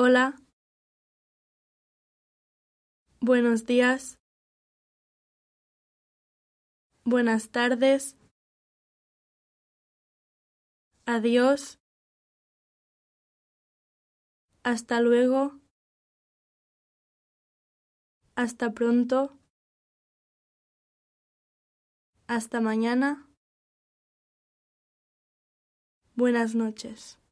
Hola. Buenos días. Buenas tardes. Adiós. Hasta luego. Hasta pronto. Hasta mañana. Buenas noches.